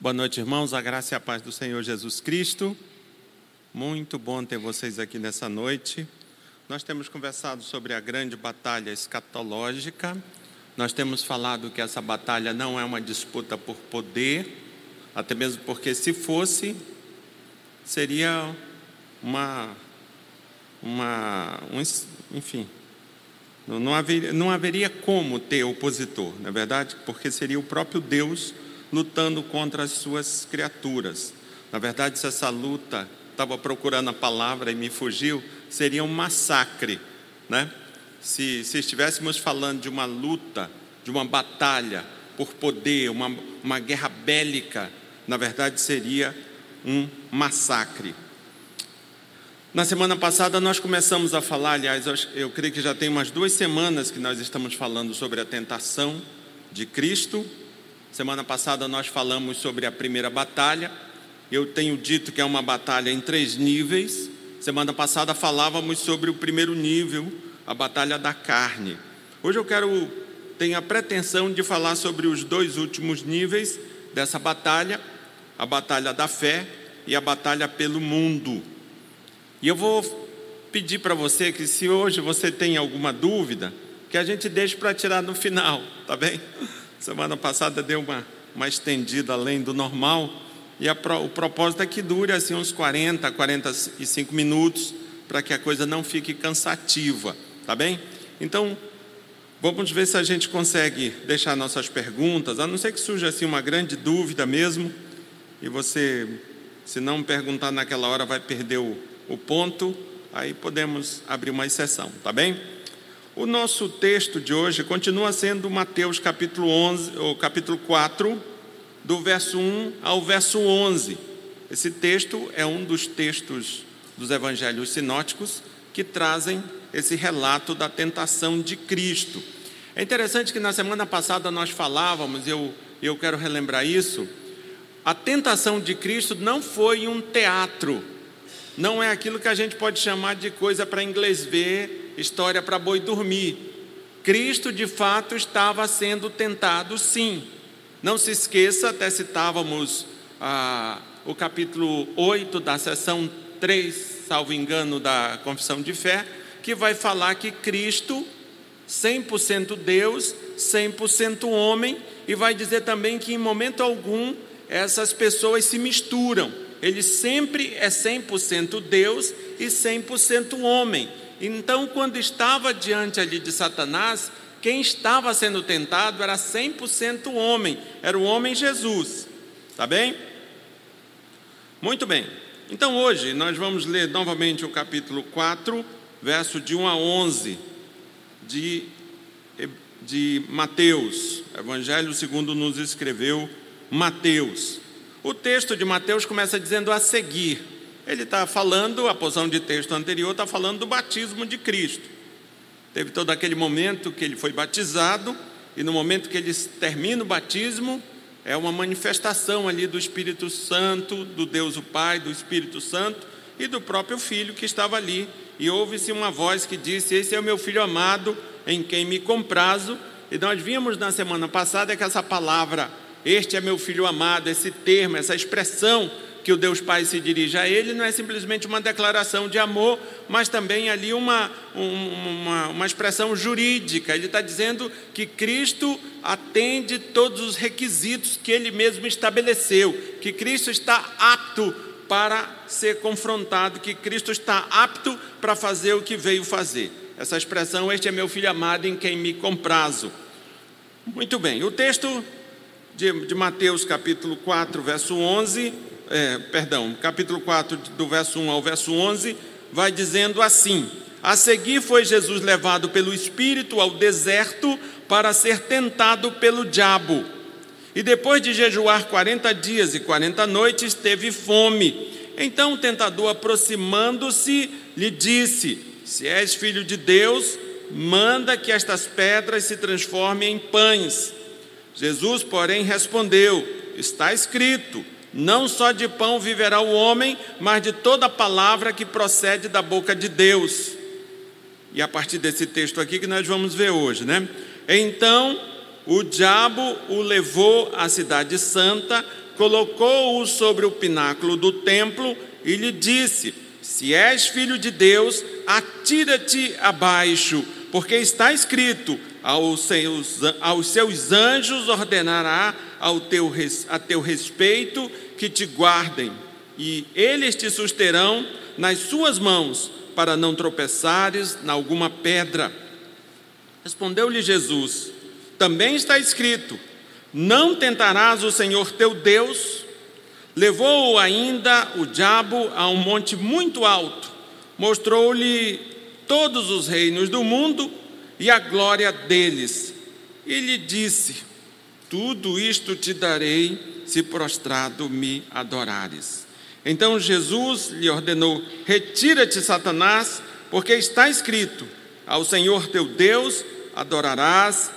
Boa noite, irmãos. A graça e a paz do Senhor Jesus Cristo. Muito bom ter vocês aqui nessa noite. Nós temos conversado sobre a grande batalha escatológica. Nós temos falado que essa batalha não é uma disputa por poder, até mesmo porque se fosse, seria uma uma um, enfim, não haveria, não haveria como ter opositor, na é verdade, porque seria o próprio Deus lutando contra as suas criaturas. Na verdade, se essa luta estava procurando a palavra e me fugiu, seria um massacre, né? Se, se estivéssemos falando de uma luta, de uma batalha por poder, uma, uma guerra bélica, na verdade seria um massacre. Na semana passada nós começamos a falar, aliás, eu, eu creio que já tem umas duas semanas que nós estamos falando sobre a tentação de Cristo, Semana passada nós falamos sobre a primeira batalha. Eu tenho dito que é uma batalha em três níveis. Semana passada falávamos sobre o primeiro nível, a batalha da carne. Hoje eu quero tenho a pretensão de falar sobre os dois últimos níveis dessa batalha, a batalha da fé e a batalha pelo mundo. E eu vou pedir para você que se hoje você tem alguma dúvida, que a gente deixe para tirar no final, tá bem? Semana passada deu uma, uma estendida além do normal. E a, o propósito é que dure assim uns 40, 45 minutos, para que a coisa não fique cansativa, tá bem? Então, vamos ver se a gente consegue deixar nossas perguntas, a não ser que surja assim uma grande dúvida mesmo, e você, se não perguntar naquela hora, vai perder o, o ponto, aí podemos abrir uma exceção, tá bem? O nosso texto de hoje continua sendo Mateus capítulo 11, ou capítulo 4, do verso 1 ao verso 11. Esse texto é um dos textos dos evangelhos sinóticos que trazem esse relato da tentação de Cristo. É interessante que na semana passada nós falávamos, eu, eu quero relembrar isso, a tentação de Cristo não foi um teatro, não é aquilo que a gente pode chamar de coisa para inglês ver história para boi dormir. Cristo de fato estava sendo tentado, sim. Não se esqueça, até citávamos ah, o capítulo 8 da sessão 3, salvo engano, da Confissão de Fé, que vai falar que Cristo, 100% Deus, 100% homem, e vai dizer também que em momento algum essas pessoas se misturam. Ele sempre é 100% Deus e 100% homem. Então, quando estava diante ali de Satanás, quem estava sendo tentado era 100% homem, era o homem Jesus. Tá bem? Muito bem. Então, hoje nós vamos ler novamente o capítulo 4, verso de 1 a 11 de, de Mateus, Evangelho segundo nos escreveu Mateus. O texto de Mateus começa dizendo a seguir. Ele está falando, a posição de texto anterior está falando do batismo de Cristo. Teve todo aquele momento que ele foi batizado, e no momento que ele termina o batismo, é uma manifestação ali do Espírito Santo, do Deus o Pai, do Espírito Santo e do próprio Filho que estava ali. E houve-se uma voz que disse: Esse é o meu filho amado, em quem me comprazo. E nós vimos na semana passada que essa palavra, este é meu filho amado, esse termo, essa expressão que o Deus Pai se dirige a ele não é simplesmente uma declaração de amor, mas também ali uma, uma, uma expressão jurídica. Ele está dizendo que Cristo atende todos os requisitos que ele mesmo estabeleceu, que Cristo está apto para ser confrontado, que Cristo está apto para fazer o que veio fazer. Essa expressão, este é meu filho amado em quem me comprazo. Muito bem, o texto de, de Mateus capítulo 4, verso 11 é, perdão, capítulo 4, do verso 1 ao verso 11, vai dizendo assim: A seguir foi Jesus levado pelo Espírito ao deserto para ser tentado pelo diabo. E depois de jejuar 40 dias e 40 noites, teve fome. Então o tentador, aproximando-se, lhe disse: Se és filho de Deus, manda que estas pedras se transformem em pães. Jesus, porém, respondeu: Está escrito não só de pão viverá o homem, mas de toda palavra que procede da boca de Deus. E a partir desse texto aqui que nós vamos ver hoje, né? Então o diabo o levou à cidade santa colocou-o sobre o pináculo do templo e lhe disse: Se és filho de Deus, atira-te abaixo, porque está escrito: aos seus, aos seus anjos ordenará ao teu, a teu respeito que te guardem, e eles te susterão nas suas mãos, para não tropeçares em alguma pedra. Respondeu-lhe Jesus: Também está escrito: Não tentarás o Senhor teu Deus. Levou-o ainda o diabo a um monte muito alto, mostrou-lhe todos os reinos do mundo e a glória deles. E lhe disse: Tudo isto te darei se prostrado me adorares. Então Jesus lhe ordenou: Retira-te, Satanás, porque está escrito: Ao Senhor teu Deus adorarás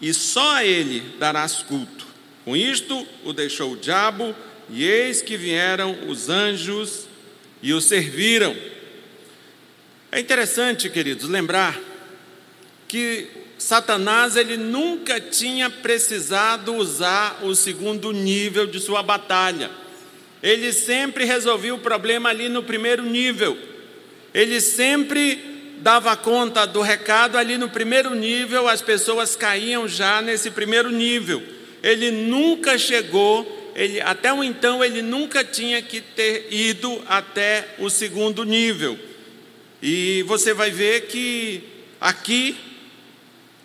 e só a ele darás culto. Com isto o deixou o diabo, e eis que vieram os anjos e o serviram. É interessante, queridos, lembrar que Satanás ele nunca tinha precisado usar o segundo nível de sua batalha. Ele sempre resolvia o problema ali no primeiro nível. Ele sempre dava conta do recado ali no primeiro nível, as pessoas caíam já nesse primeiro nível. Ele nunca chegou, ele, até o então ele nunca tinha que ter ido até o segundo nível. E você vai ver que aqui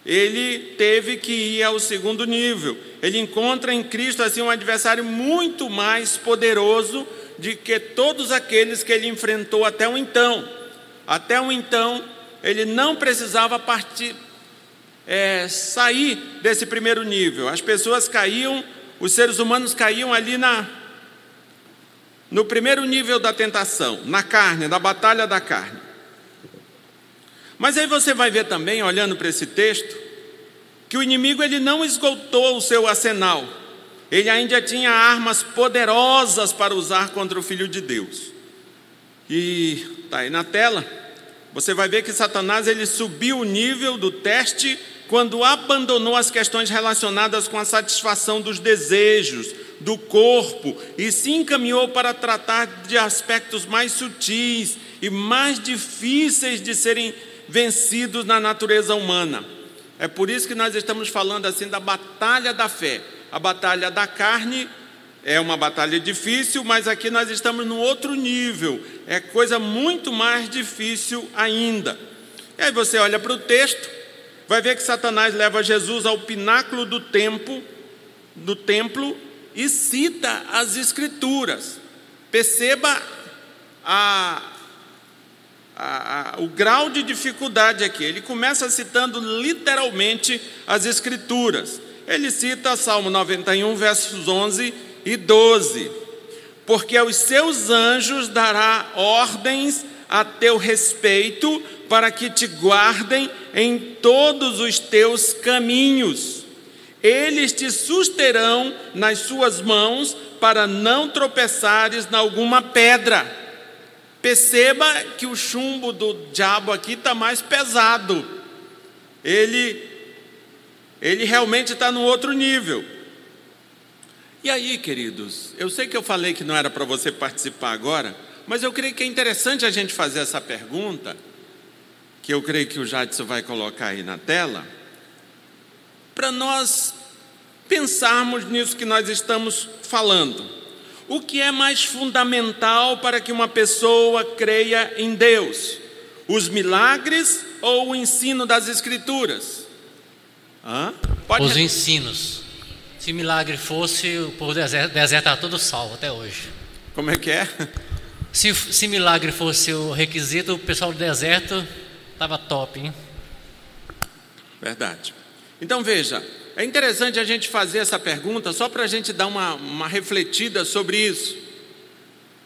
ele teve que ir ao segundo nível. Ele encontra em Cristo assim um adversário muito mais poderoso de que todos aqueles que ele enfrentou até o então. Até o então, ele não precisava partir, é, sair desse primeiro nível. As pessoas caíam, os seres humanos caíam ali na, no primeiro nível da tentação, na carne, da batalha da carne. Mas aí você vai ver também, olhando para esse texto, que o inimigo ele não esgotou o seu arsenal. Ele ainda tinha armas poderosas para usar contra o filho de Deus. E tá aí na tela. Você vai ver que Satanás ele subiu o nível do teste quando abandonou as questões relacionadas com a satisfação dos desejos, do corpo e se encaminhou para tratar de aspectos mais sutis e mais difíceis de serem vencidos na natureza humana. É por isso que nós estamos falando assim da batalha da fé. A batalha da carne é uma batalha difícil, mas aqui nós estamos no outro nível. É coisa muito mais difícil ainda. E aí você olha para o texto, vai ver que Satanás leva Jesus ao pináculo do templo, do templo e cita as escrituras. Perceba a, a, a, o grau de dificuldade aqui. Ele começa citando literalmente as Escrituras. Ele cita Salmo 91, versos 11 e 12. Porque aos seus anjos dará ordens a teu respeito, para que te guardem em todos os teus caminhos. Eles te susterão nas suas mãos, para não tropeçares em alguma pedra. Perceba que o chumbo do diabo aqui está mais pesado. Ele, ele realmente está no outro nível. E aí, queridos, eu sei que eu falei que não era para você participar agora, mas eu creio que é interessante a gente fazer essa pergunta, que eu creio que o Jadson vai colocar aí na tela, para nós pensarmos nisso que nós estamos falando. O que é mais fundamental para que uma pessoa creia em Deus? Os milagres ou o ensino das Escrituras? Hã? Pode... Os ensinos. Se milagre fosse, o povo do deserto, deserto estava todo salvo até hoje. Como é que é? Se, se milagre fosse o requisito, o pessoal do deserto estava top, hein? Verdade. Então veja, é interessante a gente fazer essa pergunta só para a gente dar uma, uma refletida sobre isso.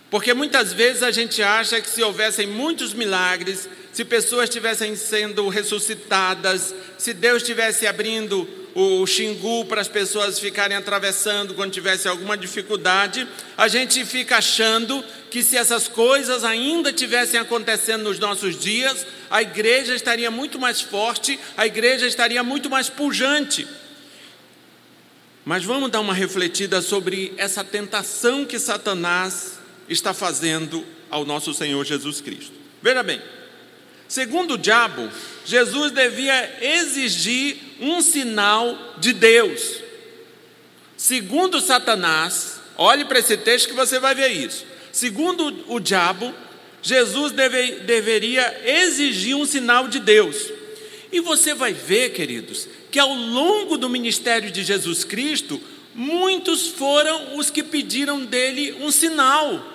Porque muitas vezes a gente acha que se houvessem muitos milagres, se pessoas estivessem sendo ressuscitadas, se Deus estivesse abrindo o Xingu para as pessoas ficarem atravessando quando tivesse alguma dificuldade, a gente fica achando que se essas coisas ainda tivessem acontecendo nos nossos dias, a igreja estaria muito mais forte, a igreja estaria muito mais pujante. Mas vamos dar uma refletida sobre essa tentação que Satanás está fazendo ao nosso Senhor Jesus Cristo. Veja bem, segundo o diabo, Jesus devia exigir um sinal de Deus. Segundo Satanás, olhe para esse texto que você vai ver isso. Segundo o diabo, Jesus deve, deveria exigir um sinal de Deus. E você vai ver, queridos, que ao longo do ministério de Jesus Cristo, muitos foram os que pediram dele um sinal.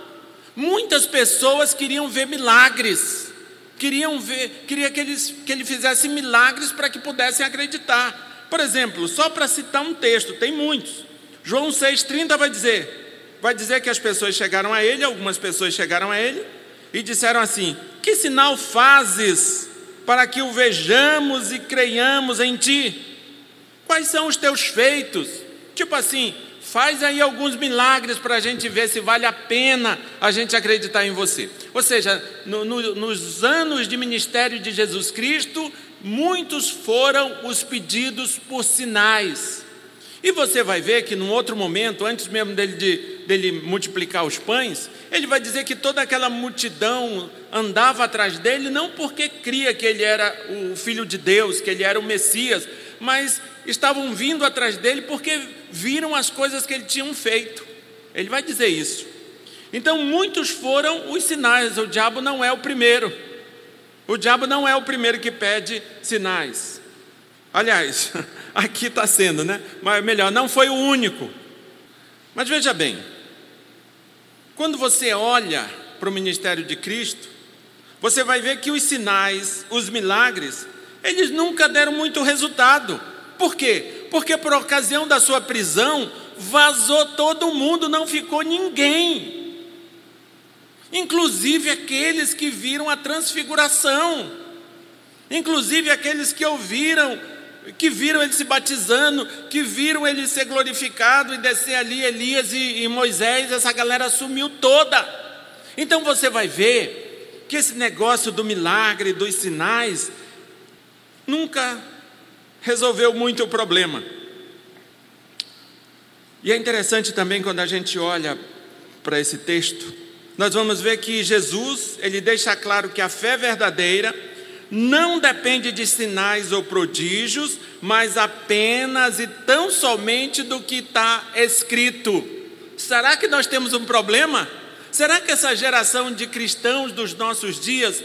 Muitas pessoas queriam ver milagres, queriam ver, queria que, eles, que ele fizesse milagres para que pudessem acreditar. Por exemplo, só para citar um texto, tem muitos. João 6,30 vai dizer: vai dizer que as pessoas chegaram a ele, algumas pessoas chegaram a ele, e disseram assim: Que sinal fazes para que o vejamos e creiamos em ti? Quais são os teus feitos? Tipo assim, faz aí alguns milagres para a gente ver se vale a pena a gente acreditar em você. Ou seja, no, no, nos anos de ministério de Jesus Cristo, muitos foram os pedidos por sinais. E você vai ver que num outro momento, antes mesmo dele, de, dele multiplicar os pães, ele vai dizer que toda aquela multidão andava atrás dele, não porque cria que ele era o Filho de Deus, que ele era o Messias, mas estavam vindo atrás dele porque viram as coisas que ele tinha feito. Ele vai dizer isso. Então, muitos foram os sinais, o diabo não é o primeiro. O diabo não é o primeiro que pede sinais. Aliás, aqui está sendo, né? Mas melhor, não foi o único. Mas veja bem, quando você olha para o ministério de Cristo, você vai ver que os sinais, os milagres, eles nunca deram muito resultado. Por quê? Porque por ocasião da sua prisão, vazou todo mundo, não ficou ninguém. Inclusive aqueles que viram a transfiguração, inclusive aqueles que ouviram que viram ele se batizando, que viram ele ser glorificado e descer ali Elias e, e Moisés, essa galera sumiu toda. Então você vai ver que esse negócio do milagre, dos sinais, nunca resolveu muito o problema. E é interessante também quando a gente olha para esse texto, nós vamos ver que Jesus, ele deixa claro que a fé verdadeira não depende de sinais ou prodígios, mas apenas e tão somente do que está escrito. Será que nós temos um problema? Será que essa geração de cristãos dos nossos dias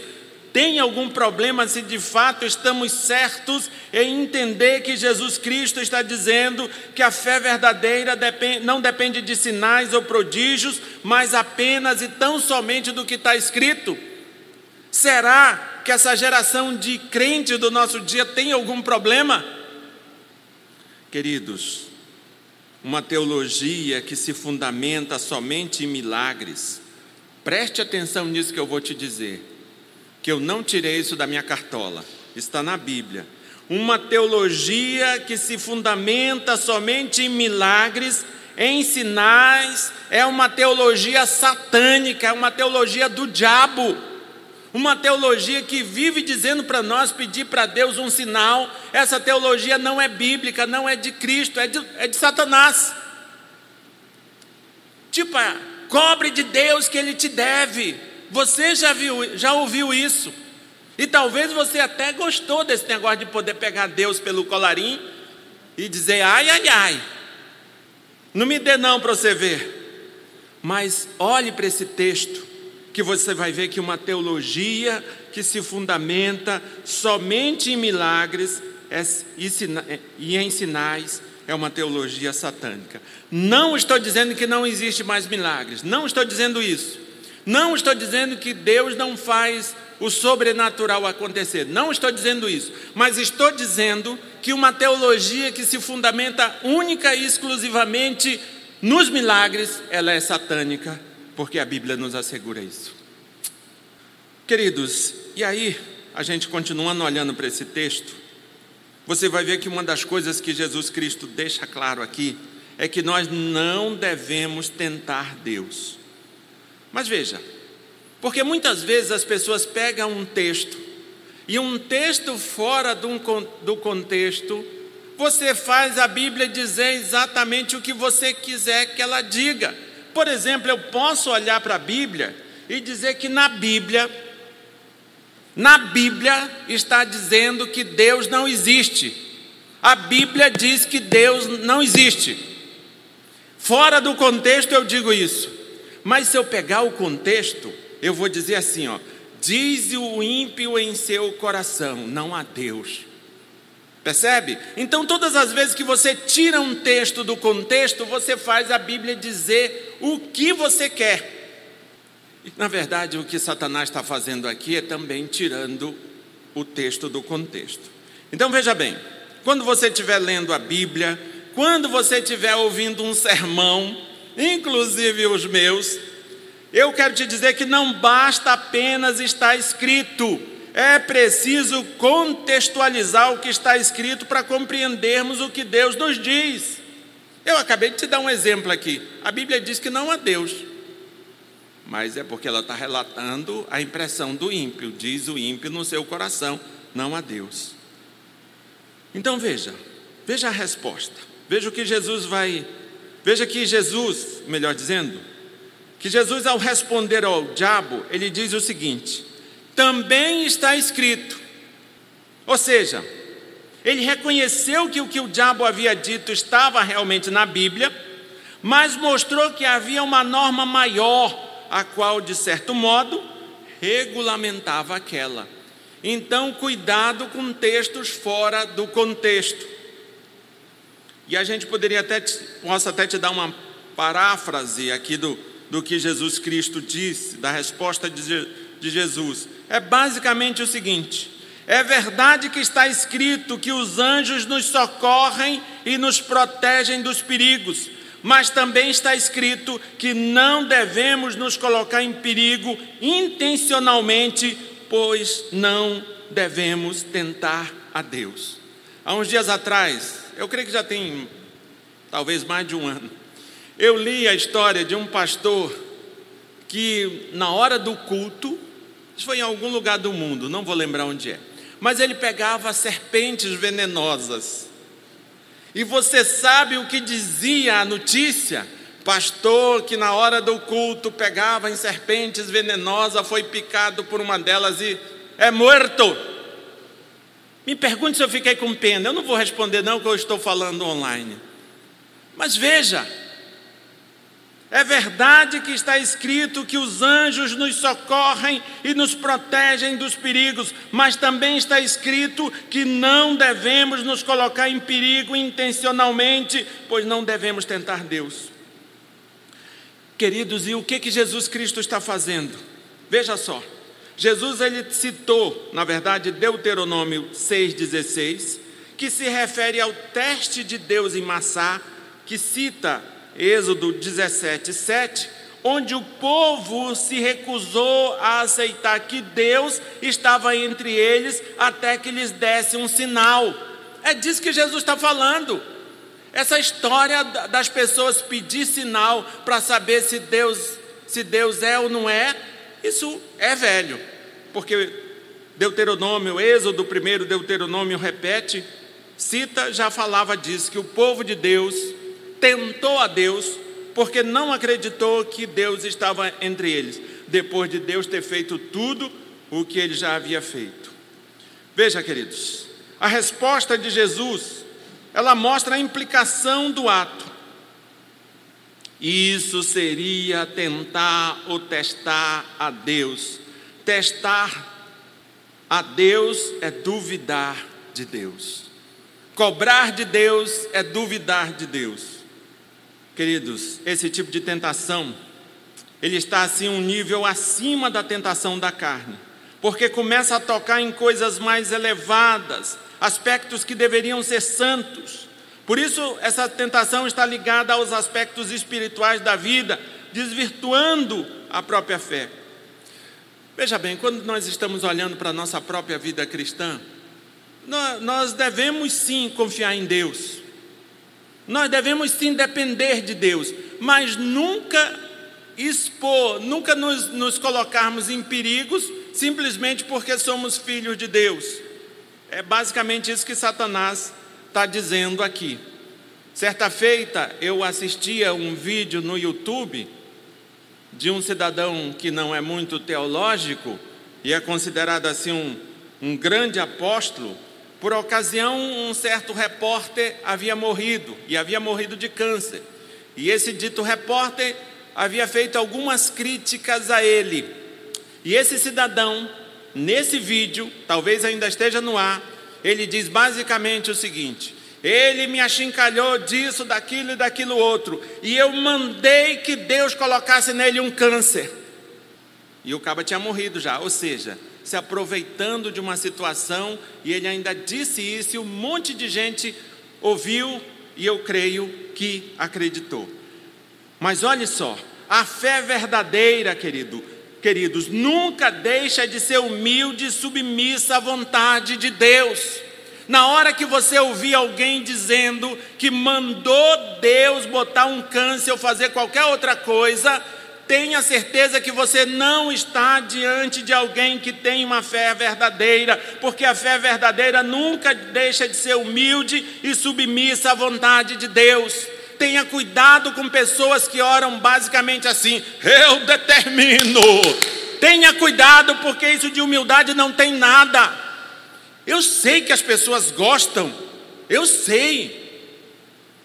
tem algum problema se de fato estamos certos em entender que Jesus Cristo está dizendo que a fé verdadeira não depende de sinais ou prodígios, mas apenas e tão somente do que está escrito? Será que essa geração de crentes do nosso dia tem algum problema? Queridos, uma teologia que se fundamenta somente em milagres, preste atenção nisso que eu vou te dizer, que eu não tirei isso da minha cartola, está na Bíblia. Uma teologia que se fundamenta somente em milagres, em sinais, é uma teologia satânica, é uma teologia do diabo. Uma teologia que vive dizendo para nós pedir para Deus um sinal, essa teologia não é bíblica, não é de Cristo, é de, é de Satanás. Tipo, é, cobre de Deus que Ele te deve. Você já viu, já ouviu isso? E talvez você até gostou desse negócio de poder pegar Deus pelo colarinho e dizer: ai, ai, ai, não me dê não para você ver. Mas olhe para esse texto que você vai ver que uma teologia que se fundamenta somente em milagres é é, e em sinais é uma teologia satânica. Não estou dizendo que não existe mais milagres, não estou dizendo isso. Não estou dizendo que Deus não faz o sobrenatural acontecer, não estou dizendo isso, mas estou dizendo que uma teologia que se fundamenta única e exclusivamente nos milagres, ela é satânica porque a Bíblia nos assegura isso. Queridos, e aí, a gente continuando olhando para esse texto, você vai ver que uma das coisas que Jesus Cristo deixa claro aqui é que nós não devemos tentar Deus. Mas veja, porque muitas vezes as pessoas pegam um texto e um texto fora do contexto, você faz a Bíblia dizer exatamente o que você quiser que ela diga. Por exemplo, eu posso olhar para a Bíblia e dizer que na Bíblia, na Bíblia está dizendo que Deus não existe. A Bíblia diz que Deus não existe. Fora do contexto eu digo isso. Mas se eu pegar o contexto, eu vou dizer assim, ó: diz o ímpio em seu coração, não há Deus. Percebe? Então, todas as vezes que você tira um texto do contexto, você faz a Bíblia dizer o que você quer. E, na verdade, o que Satanás está fazendo aqui é também tirando o texto do contexto. Então, veja bem: quando você estiver lendo a Bíblia, quando você estiver ouvindo um sermão, inclusive os meus, eu quero te dizer que não basta apenas estar escrito, é preciso contextualizar o que está escrito para compreendermos o que Deus nos diz. Eu acabei de te dar um exemplo aqui. A Bíblia diz que não há Deus, mas é porque ela está relatando a impressão do ímpio. Diz o ímpio no seu coração: não há Deus. Então veja, veja a resposta. Veja o que Jesus vai. Veja que Jesus, melhor dizendo, que Jesus, ao responder ao diabo, ele diz o seguinte: também está escrito. Ou seja, ele reconheceu que o que o diabo havia dito estava realmente na Bíblia, mas mostrou que havia uma norma maior, a qual, de certo modo, regulamentava aquela. Então, cuidado com textos fora do contexto. E a gente poderia até, posso até te dar uma paráfrase aqui do, do que Jesus Cristo disse, da resposta de, de Jesus. É basicamente o seguinte: é verdade que está escrito que os anjos nos socorrem e nos protegem dos perigos, mas também está escrito que não devemos nos colocar em perigo intencionalmente, pois não devemos tentar a Deus. Há uns dias atrás, eu creio que já tem talvez mais de um ano, eu li a história de um pastor que, na hora do culto, foi em algum lugar do mundo, não vou lembrar onde é, mas ele pegava serpentes venenosas. E você sabe o que dizia a notícia? Pastor que na hora do culto pegava em serpentes venenosas, foi picado por uma delas e é morto. Me pergunte se eu fiquei com pena. Eu não vou responder, não, que eu estou falando online. Mas veja, é verdade que está escrito que os anjos nos socorrem e nos protegem dos perigos, mas também está escrito que não devemos nos colocar em perigo intencionalmente, pois não devemos tentar Deus. Queridos, e o que que Jesus Cristo está fazendo? Veja só. Jesus ele citou, na verdade, Deuteronômio 6:16, que se refere ao teste de Deus em Massá, que cita Êxodo 17, 7, onde o povo se recusou a aceitar que Deus estava entre eles até que lhes desse um sinal. É disso que Jesus está falando. Essa história das pessoas pedir sinal para saber se Deus, se Deus é ou não é, isso é velho, porque Deuteronômio, Êxodo primeiro, Deuteronômio repete, cita, já falava disso, que o povo de Deus tentou a Deus, porque não acreditou que Deus estava entre eles, depois de Deus ter feito tudo o que ele já havia feito. Veja, queridos, a resposta de Jesus, ela mostra a implicação do ato. Isso seria tentar ou testar a Deus. Testar a Deus é duvidar de Deus. Cobrar de Deus é duvidar de Deus. Queridos, esse tipo de tentação, ele está assim um nível acima da tentação da carne, porque começa a tocar em coisas mais elevadas, aspectos que deveriam ser santos. Por isso, essa tentação está ligada aos aspectos espirituais da vida, desvirtuando a própria fé. Veja bem, quando nós estamos olhando para a nossa própria vida cristã, nós devemos sim confiar em Deus, nós devemos sim depender de Deus, mas nunca expor, nunca nos, nos colocarmos em perigos simplesmente porque somos filhos de Deus. É basicamente isso que Satanás está dizendo aqui. Certa feita eu assistia um vídeo no YouTube de um cidadão que não é muito teológico e é considerado assim um, um grande apóstolo. Por ocasião, um certo repórter havia morrido e havia morrido de câncer. E esse dito repórter havia feito algumas críticas a ele. E esse cidadão, nesse vídeo, talvez ainda esteja no ar, ele diz basicamente o seguinte: ele me achincalhou disso, daquilo e daquilo outro, e eu mandei que Deus colocasse nele um câncer. E o caba tinha morrido já, ou seja, se aproveitando de uma situação, e ele ainda disse isso, e um monte de gente ouviu, e eu creio que acreditou. Mas olhe só, a fé verdadeira, querido, queridos, nunca deixa de ser humilde e submissa à vontade de Deus. Na hora que você ouvir alguém dizendo que mandou Deus botar um câncer ou fazer qualquer outra coisa, tenha certeza que você não está diante de alguém que tem uma fé verdadeira, porque a fé verdadeira nunca deixa de ser humilde e submissa à vontade de Deus. Tenha cuidado com pessoas que oram basicamente assim: eu determino. Tenha cuidado, porque isso de humildade não tem nada. Eu sei que as pessoas gostam, eu sei.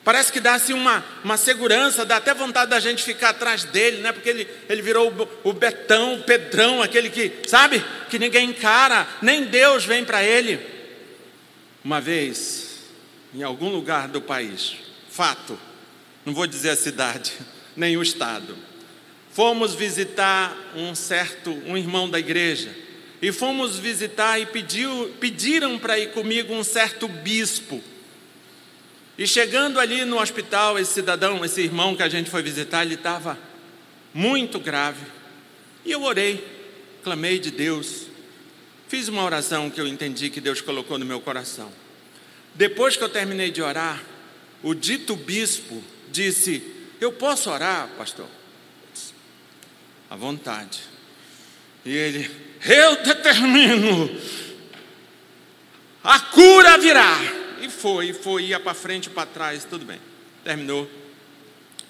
Parece que dá assim uma, uma segurança, dá até vontade da gente ficar atrás dele, né? Porque ele, ele virou o, o Betão, o Pedrão, aquele que, sabe, que ninguém encara, nem Deus vem para ele. Uma vez, em algum lugar do país, fato, não vou dizer a cidade, nem o estado. Fomos visitar um certo, um irmão da igreja, e fomos visitar e pediu, pediram para ir comigo um certo bispo. E chegando ali no hospital, esse cidadão, esse irmão que a gente foi visitar, ele estava muito grave. E eu orei, clamei de Deus, fiz uma oração que eu entendi que Deus colocou no meu coração. Depois que eu terminei de orar, o dito bispo disse: Eu posso orar, pastor? À vontade. E ele, eu determino, a cura virá. E foi, foi, ia para frente para trás, tudo bem. Terminou.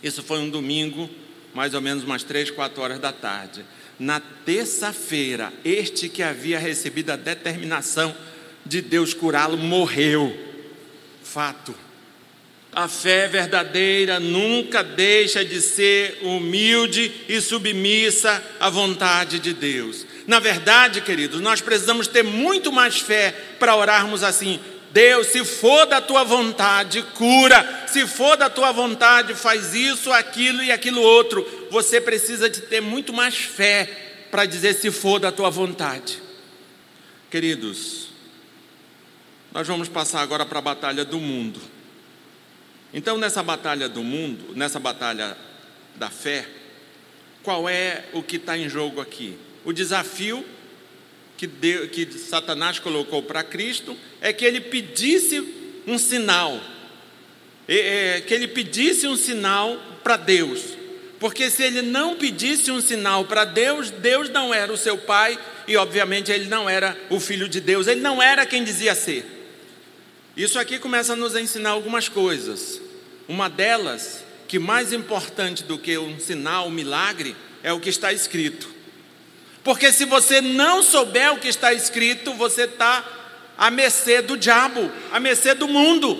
Isso foi um domingo, mais ou menos umas três, quatro horas da tarde. Na terça-feira, este que havia recebido a determinação de Deus curá-lo morreu. Fato. A fé verdadeira nunca deixa de ser humilde e submissa à vontade de Deus. Na verdade, queridos, nós precisamos ter muito mais fé para orarmos assim: Deus, se for da tua vontade, cura. Se for da tua vontade, faz isso, aquilo e aquilo outro. Você precisa de ter muito mais fé para dizer se for da tua vontade. Queridos, nós vamos passar agora para a batalha do mundo. Então, nessa batalha do mundo, nessa batalha da fé, qual é o que está em jogo aqui? O desafio que, Deus, que Satanás colocou para Cristo é que ele pedisse um sinal, é, que ele pedisse um sinal para Deus, porque se ele não pedisse um sinal para Deus, Deus não era o seu pai e, obviamente, ele não era o filho de Deus, ele não era quem dizia ser. Isso aqui começa a nos ensinar algumas coisas. Uma delas, que mais importante do que um sinal, um milagre, é o que está escrito. Porque se você não souber o que está escrito, você está à mercê do diabo, à mercê do mundo.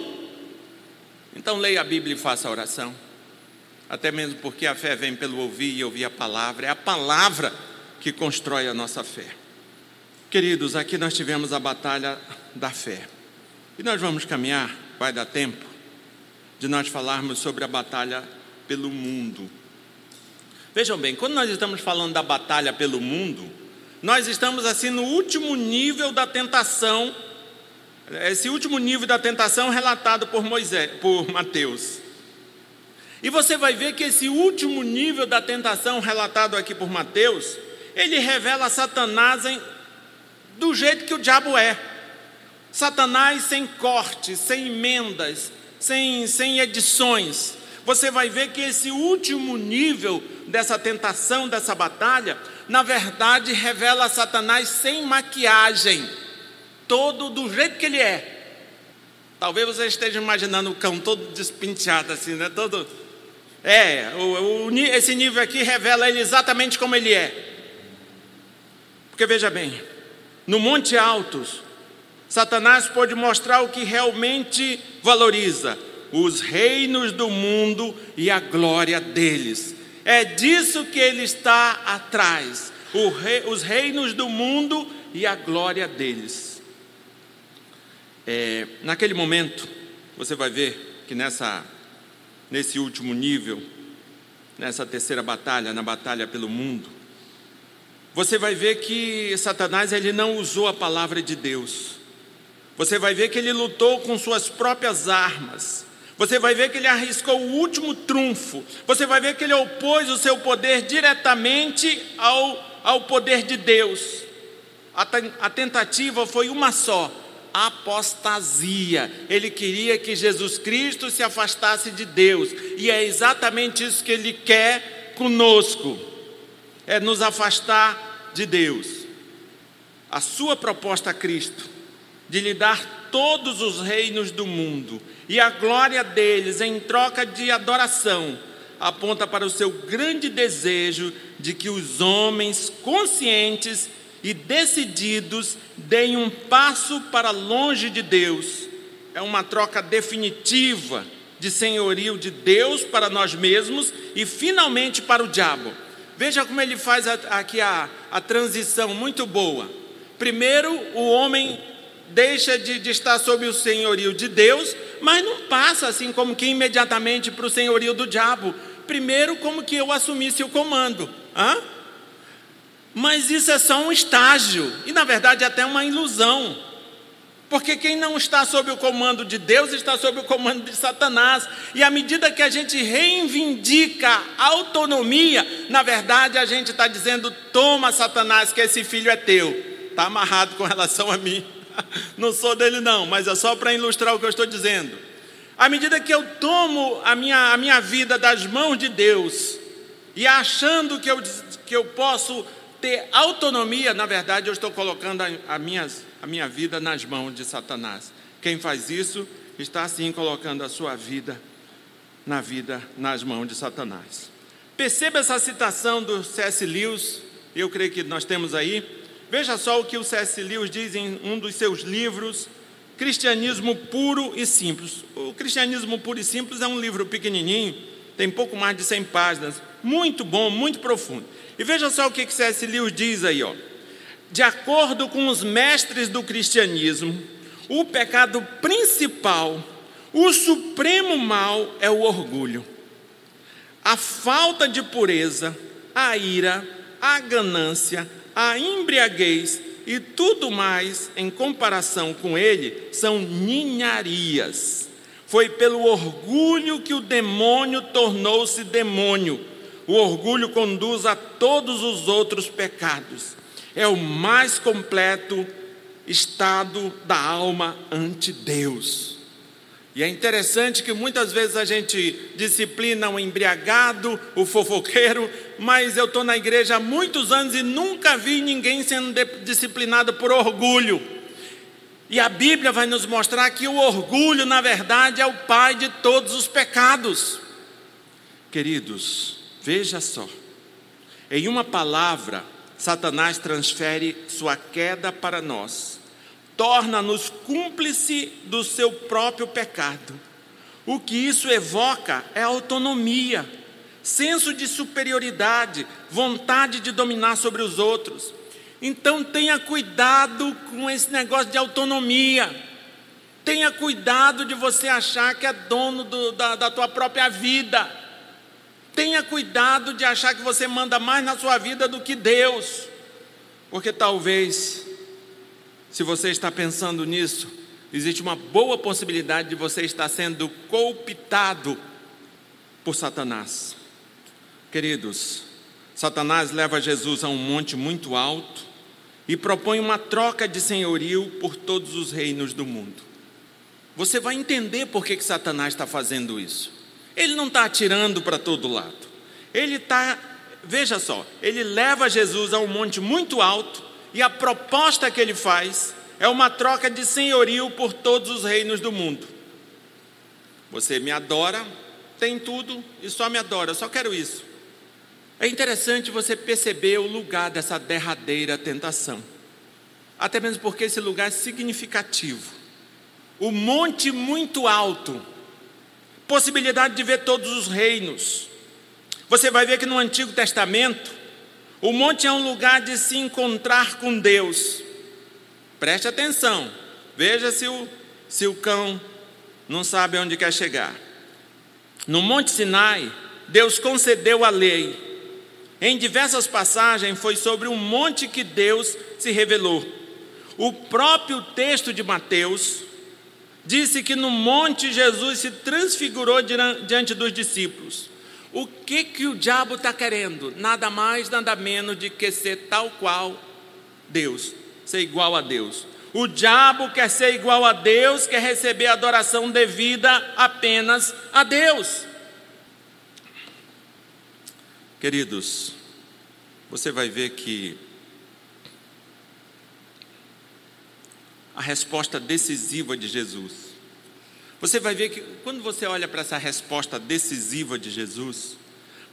Então leia a Bíblia e faça a oração. Até mesmo porque a fé vem pelo ouvir e ouvir a palavra. É a palavra que constrói a nossa fé. Queridos, aqui nós tivemos a batalha da fé. E nós vamos caminhar, vai dar tempo de nós falarmos sobre a batalha pelo mundo. Vejam bem, quando nós estamos falando da batalha pelo mundo, nós estamos assim no último nível da tentação, esse último nível da tentação relatado por Moisés, por Mateus. E você vai ver que esse último nível da tentação relatado aqui por Mateus, ele revela Satanás em, do jeito que o diabo é. Satanás sem cortes, sem emendas, sem, sem edições. Você vai ver que esse último nível dessa tentação, dessa batalha, na verdade revela Satanás sem maquiagem, todo do jeito que ele é. Talvez você esteja imaginando o cão todo despinteado assim, né? Todo. É, o, o, esse nível aqui revela ele exatamente como ele é. Porque veja bem, no Monte Altos, Satanás pôde mostrar o que realmente valoriza: os reinos do mundo e a glória deles. É disso que ele está atrás: rei, os reinos do mundo e a glória deles. É, naquele momento, você vai ver que nessa, nesse último nível, nessa terceira batalha, na batalha pelo mundo, você vai ver que Satanás ele não usou a palavra de Deus. Você vai ver que ele lutou com suas próprias armas. Você vai ver que ele arriscou o último trunfo. Você vai ver que ele opôs o seu poder diretamente ao, ao poder de Deus. A, a tentativa foi uma só: apostasia. Ele queria que Jesus Cristo se afastasse de Deus. E é exatamente isso que ele quer conosco: é nos afastar de Deus. A sua proposta a Cristo de lhe dar todos os reinos do mundo e a glória deles em troca de adoração, aponta para o seu grande desejo de que os homens conscientes e decididos deem um passo para longe de Deus. É uma troca definitiva de senhorio de Deus para nós mesmos e finalmente para o diabo. Veja como ele faz aqui a, a transição muito boa. Primeiro, o homem deixa de, de, estar sob o senhorio de Deus, mas não passa assim como que imediatamente para o senhorio do diabo. Primeiro, como que eu assumisse o comando. Hã? Mas isso é só um estágio, e na verdade é até uma ilusão. Porque quem não está sob o comando de Deus está sob o comando de Satanás. E à medida que a gente reivindica autonomia, na verdade a gente está dizendo: toma, Satanás, que esse filho é teu. Está amarrado com relação a mim. não sou dele, não, mas é só para ilustrar o que eu estou dizendo. À medida que eu tomo a minha, a minha vida das mãos de Deus, e achando que eu, que eu posso ter autonomia, na verdade eu estou colocando a, a, minhas, a minha vida nas mãos de Satanás. Quem faz isso está assim colocando a sua vida na vida nas mãos de Satanás. Perceba essa citação do C.S. Lewis, eu creio que nós temos aí, Veja só o que o C.S. Lewis diz em um dos seus livros, Cristianismo Puro e Simples. O Cristianismo Puro e Simples é um livro pequenininho, tem pouco mais de 100 páginas, muito bom, muito profundo. E veja só o que C.S. Lewis diz aí, ó. De acordo com os mestres do cristianismo, o pecado principal, o supremo mal é o orgulho. A falta de pureza, a ira, a ganância, a embriaguez e tudo mais em comparação com ele são ninharias. Foi pelo orgulho que o demônio tornou-se demônio. O orgulho conduz a todos os outros pecados. É o mais completo estado da alma ante Deus. E é interessante que muitas vezes a gente disciplina o embriagado, o fofoqueiro, mas eu estou na igreja há muitos anos e nunca vi ninguém sendo disciplinado por orgulho. E a Bíblia vai nos mostrar que o orgulho, na verdade, é o pai de todos os pecados. Queridos, veja só. Em uma palavra, Satanás transfere sua queda para nós torna-nos cúmplice do seu próprio pecado. O que isso evoca é autonomia, senso de superioridade, vontade de dominar sobre os outros. Então tenha cuidado com esse negócio de autonomia. Tenha cuidado de você achar que é dono do, da, da tua própria vida. Tenha cuidado de achar que você manda mais na sua vida do que Deus. Porque talvez se você está pensando nisso, existe uma boa possibilidade de você estar sendo cooptado por Satanás. Queridos, Satanás leva Jesus a um monte muito alto e propõe uma troca de senhorio por todos os reinos do mundo. Você vai entender por que, que Satanás está fazendo isso. Ele não está atirando para todo lado. Ele está, veja só, ele leva Jesus a um monte muito alto e a proposta que ele faz é uma troca de senhorio por todos os reinos do mundo. Você me adora, tem tudo e só me adora, só quero isso. É interessante você perceber o lugar dessa derradeira tentação, até mesmo porque esse lugar é significativo. O monte muito alto, possibilidade de ver todos os reinos. Você vai ver que no Antigo Testamento, o monte é um lugar de se encontrar com Deus. Preste atenção, veja se o, se o cão não sabe onde quer chegar. No Monte Sinai, Deus concedeu a lei. Em diversas passagens foi sobre um monte que Deus se revelou. O próprio texto de Mateus disse que no monte Jesus se transfigurou diante dos discípulos. O que que o diabo está querendo? Nada mais, nada menos de que ser tal qual Deus, ser igual a Deus. O diabo quer ser igual a Deus, quer receber adoração devida apenas a Deus. Queridos, você vai ver que a resposta decisiva de Jesus. Você vai ver que quando você olha para essa resposta decisiva de Jesus,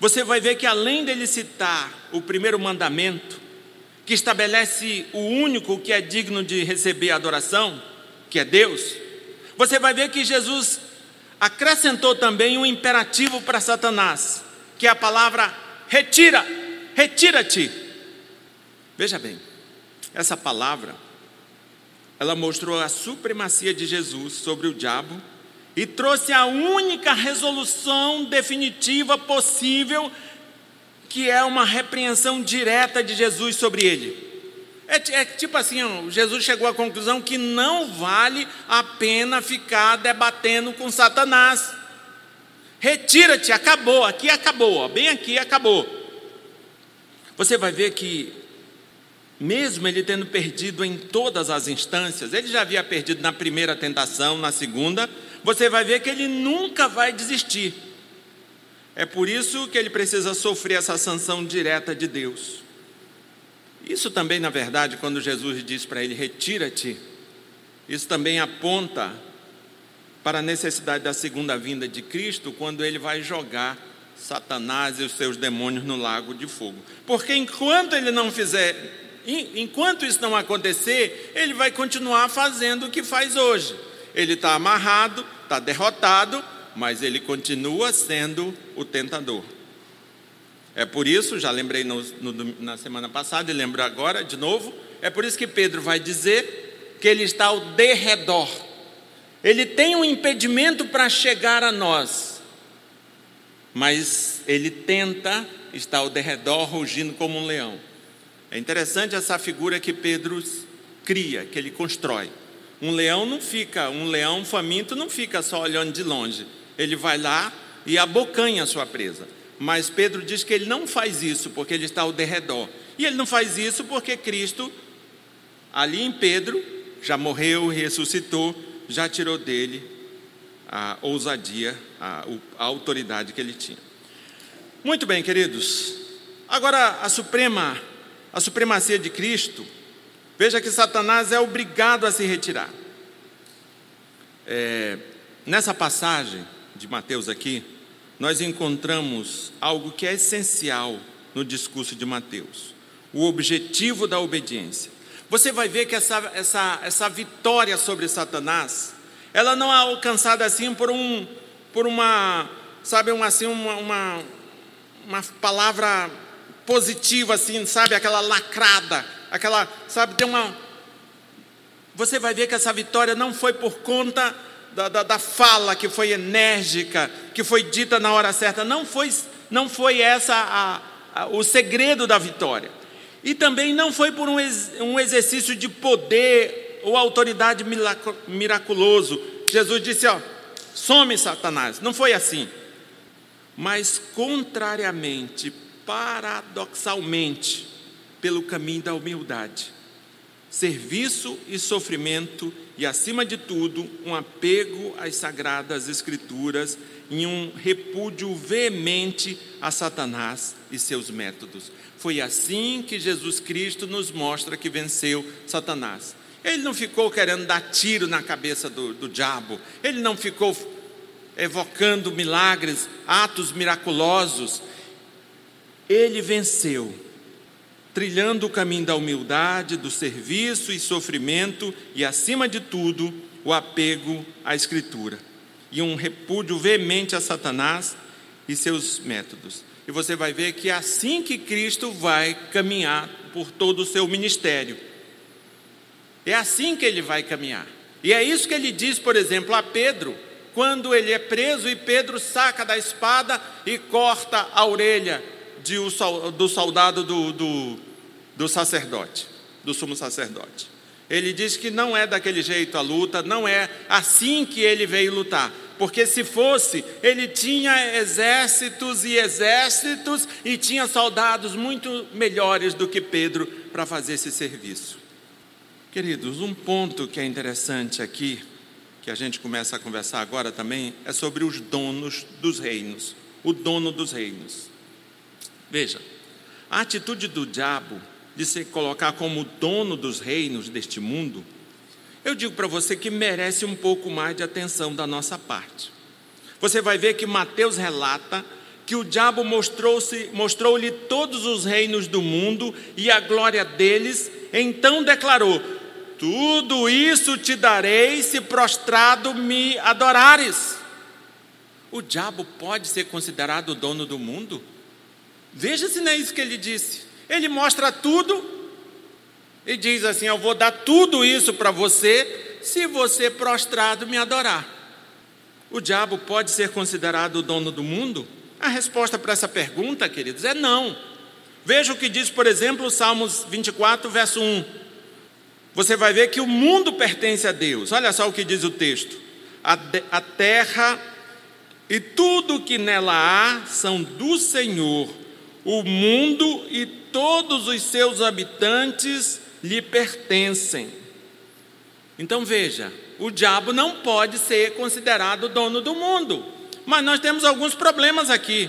você vai ver que além dele citar o primeiro mandamento, que estabelece o único que é digno de receber adoração, que é Deus, você vai ver que Jesus acrescentou também um imperativo para Satanás, que é a palavra retira, retira-te. Veja bem, essa palavra ela mostrou a supremacia de Jesus sobre o diabo e trouxe a única resolução definitiva possível, que é uma repreensão direta de Jesus sobre ele. É, é, tipo assim, Jesus chegou à conclusão que não vale a pena ficar debatendo com Satanás. Retira-te, acabou, aqui acabou, bem aqui acabou. Você vai ver que mesmo ele tendo perdido em todas as instâncias, ele já havia perdido na primeira tentação, na segunda, você vai ver que ele nunca vai desistir. É por isso que ele precisa sofrer essa sanção direta de Deus. Isso também, na verdade, quando Jesus diz para ele: retira-te, isso também aponta para a necessidade da segunda vinda de Cristo, quando ele vai jogar Satanás e os seus demônios no lago de fogo. Porque enquanto ele não fizer enquanto isso não acontecer, ele vai continuar fazendo o que faz hoje. Ele está amarrado, está derrotado, mas ele continua sendo o tentador. É por isso, já lembrei no, no, na semana passada e lembro agora de novo, é por isso que Pedro vai dizer que ele está ao derredor. Ele tem um impedimento para chegar a nós, mas ele tenta estar ao derredor, rugindo como um leão. É interessante essa figura que Pedro cria, que ele constrói. Um leão não fica, um leão faminto não fica só olhando de longe. Ele vai lá e abocanha a sua presa. Mas Pedro diz que ele não faz isso porque ele está ao derredor. E ele não faz isso porque Cristo, ali em Pedro, já morreu, ressuscitou, já tirou dele a ousadia, a, a autoridade que ele tinha. Muito bem, queridos. Agora, a Suprema a supremacia de Cristo, veja que Satanás é obrigado a se retirar. É, nessa passagem de Mateus aqui, nós encontramos algo que é essencial no discurso de Mateus: o objetivo da obediência. Você vai ver que essa, essa, essa vitória sobre Satanás, ela não é alcançada assim por, um, por uma, sabe, uma, assim, uma, uma, uma palavra positiva, assim, sabe? Aquela lacrada, aquela, sabe? Tem uma. Você vai ver que essa vitória não foi por conta da, da, da fala que foi enérgica, que foi dita na hora certa. Não foi, não foi essa a, a, o segredo da vitória. E também não foi por um, um exercício de poder ou autoridade miraculoso. Jesus disse: Ó, some Satanás. Não foi assim. Mas, contrariamente, paradoxalmente pelo caminho da humildade. Serviço e sofrimento, e acima de tudo, um apego às sagradas Escrituras e um repúdio veemente a Satanás e seus métodos. Foi assim que Jesus Cristo nos mostra que venceu Satanás. Ele não ficou querendo dar tiro na cabeça do, do diabo, ele não ficou evocando milagres, atos miraculosos. Ele venceu, trilhando o caminho da humildade, do serviço e sofrimento e, acima de tudo, o apego à Escritura e um repúdio veemente a Satanás e seus métodos. E você vai ver que é assim que Cristo vai caminhar por todo o seu ministério. É assim que ele vai caminhar. E é isso que ele diz, por exemplo, a Pedro, quando ele é preso e Pedro saca da espada e corta a orelha de, do soldado do, do, do sacerdote, do sumo sacerdote. Ele diz que não é daquele jeito a luta, não é assim que ele veio lutar. Porque se fosse, ele tinha exércitos e exércitos e tinha soldados muito melhores do que Pedro para fazer esse serviço. Queridos, um ponto que é interessante aqui, que a gente começa a conversar agora também, é sobre os donos dos reinos. O dono dos reinos. Veja, a atitude do diabo de se colocar como dono dos reinos deste mundo eu digo para você que merece um pouco mais de atenção da nossa parte. Você vai ver que Mateus relata que o diabo mostrou-lhe mostrou todos os reinos do mundo e a glória deles, então declarou: Tudo isso te darei se prostrado me adorares. O diabo pode ser considerado dono do mundo? Veja se não é isso que ele disse. Ele mostra tudo e diz assim: Eu vou dar tudo isso para você se você prostrado me adorar. O diabo pode ser considerado o dono do mundo? A resposta para essa pergunta, queridos, é não. Veja o que diz, por exemplo, Salmos 24, verso 1. Você vai ver que o mundo pertence a Deus. Olha só o que diz o texto: a, de, a terra e tudo que nela há são do Senhor, o mundo e todos os seus habitantes lhe pertencem. Então veja, o diabo não pode ser considerado dono do mundo. Mas nós temos alguns problemas aqui.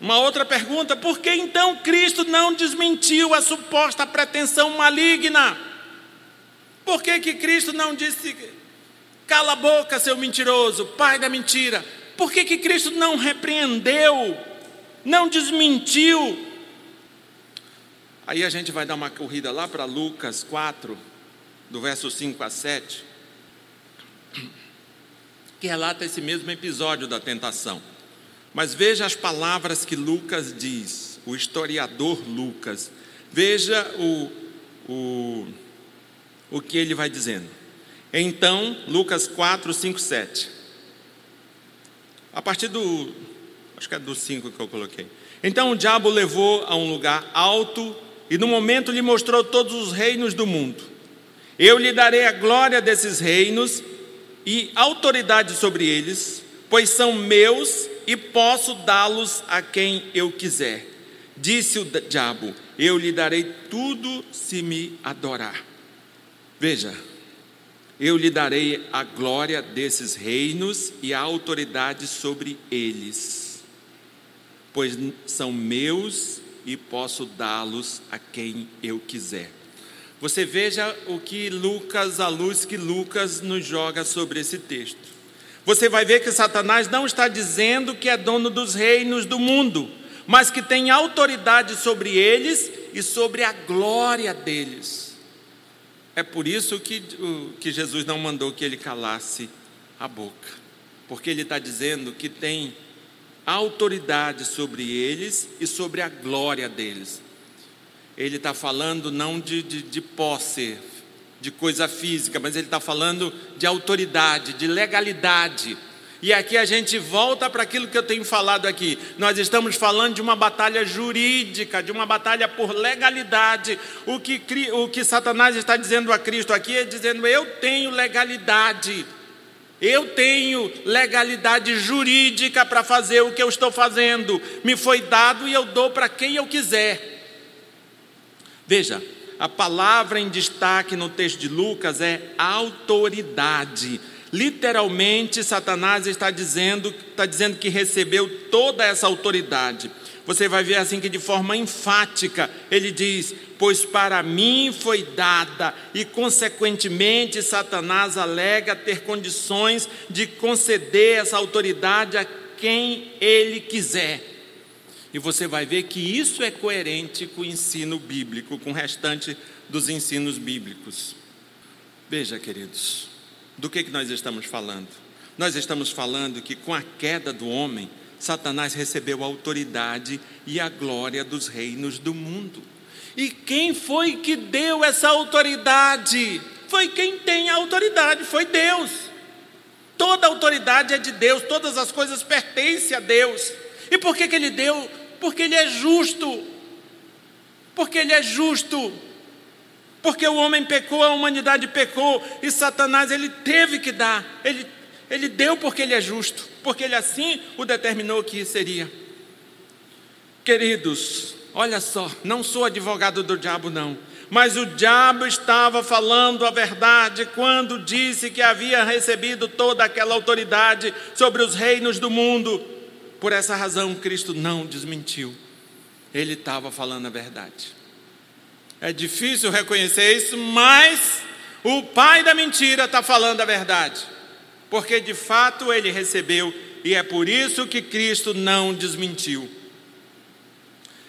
Uma outra pergunta: por que então Cristo não desmentiu a suposta pretensão maligna? Por que, que Cristo não disse, cala a boca, seu mentiroso, pai da mentira? Por que, que Cristo não repreendeu, não desmentiu Aí a gente vai dar uma corrida lá para Lucas 4, do verso 5 a 7, que relata esse mesmo episódio da tentação. Mas veja as palavras que Lucas diz, o historiador Lucas. Veja o, o, o que ele vai dizendo. Então, Lucas 4, 5, 7. A partir do. Acho que é do 5 que eu coloquei. Então o diabo levou a um lugar alto e no momento lhe mostrou todos os reinos do mundo. Eu lhe darei a glória desses reinos e autoridade sobre eles, pois são meus e posso dá-los a quem eu quiser. Disse o diabo: Eu lhe darei tudo se me adorar. Veja, eu lhe darei a glória desses reinos e a autoridade sobre eles, pois são meus e posso dá-los a quem eu quiser. Você veja o que Lucas, a luz que Lucas nos joga sobre esse texto. Você vai ver que Satanás não está dizendo que é dono dos reinos do mundo, mas que tem autoridade sobre eles e sobre a glória deles. É por isso que, que Jesus não mandou que ele calasse a boca, porque ele está dizendo que tem autoridade sobre eles e sobre a glória deles. Ele está falando não de, de, de posse, de coisa física, mas ele está falando de autoridade, de legalidade. E aqui a gente volta para aquilo que eu tenho falado aqui. Nós estamos falando de uma batalha jurídica, de uma batalha por legalidade. O que, o que Satanás está dizendo a Cristo aqui é dizendo: Eu tenho legalidade. Eu tenho legalidade jurídica para fazer o que eu estou fazendo. Me foi dado e eu dou para quem eu quiser. Veja, a palavra em destaque no texto de Lucas é autoridade. Literalmente, Satanás está dizendo, está dizendo que recebeu toda essa autoridade. Você vai ver assim que de forma enfática ele diz: Pois para mim foi dada, e consequentemente Satanás alega ter condições de conceder essa autoridade a quem ele quiser. E você vai ver que isso é coerente com o ensino bíblico, com o restante dos ensinos bíblicos. Veja, queridos, do que, que nós estamos falando? Nós estamos falando que com a queda do homem, Satanás recebeu a autoridade e a glória dos reinos do mundo. E quem foi que deu essa autoridade? Foi quem tem a autoridade, foi Deus. Toda autoridade é de Deus, todas as coisas pertencem a Deus. E por que, que Ele deu? Porque Ele é justo. Porque Ele é justo. Porque o homem pecou, a humanidade pecou, e Satanás ele teve que dar, ele ele deu porque ele é justo, porque ele assim o determinou que seria. Queridos, olha só, não sou advogado do diabo, não, mas o diabo estava falando a verdade quando disse que havia recebido toda aquela autoridade sobre os reinos do mundo. Por essa razão, Cristo não desmentiu, ele estava falando a verdade. É difícil reconhecer isso, mas o pai da mentira está falando a verdade porque de fato ele recebeu e é por isso que Cristo não desmentiu.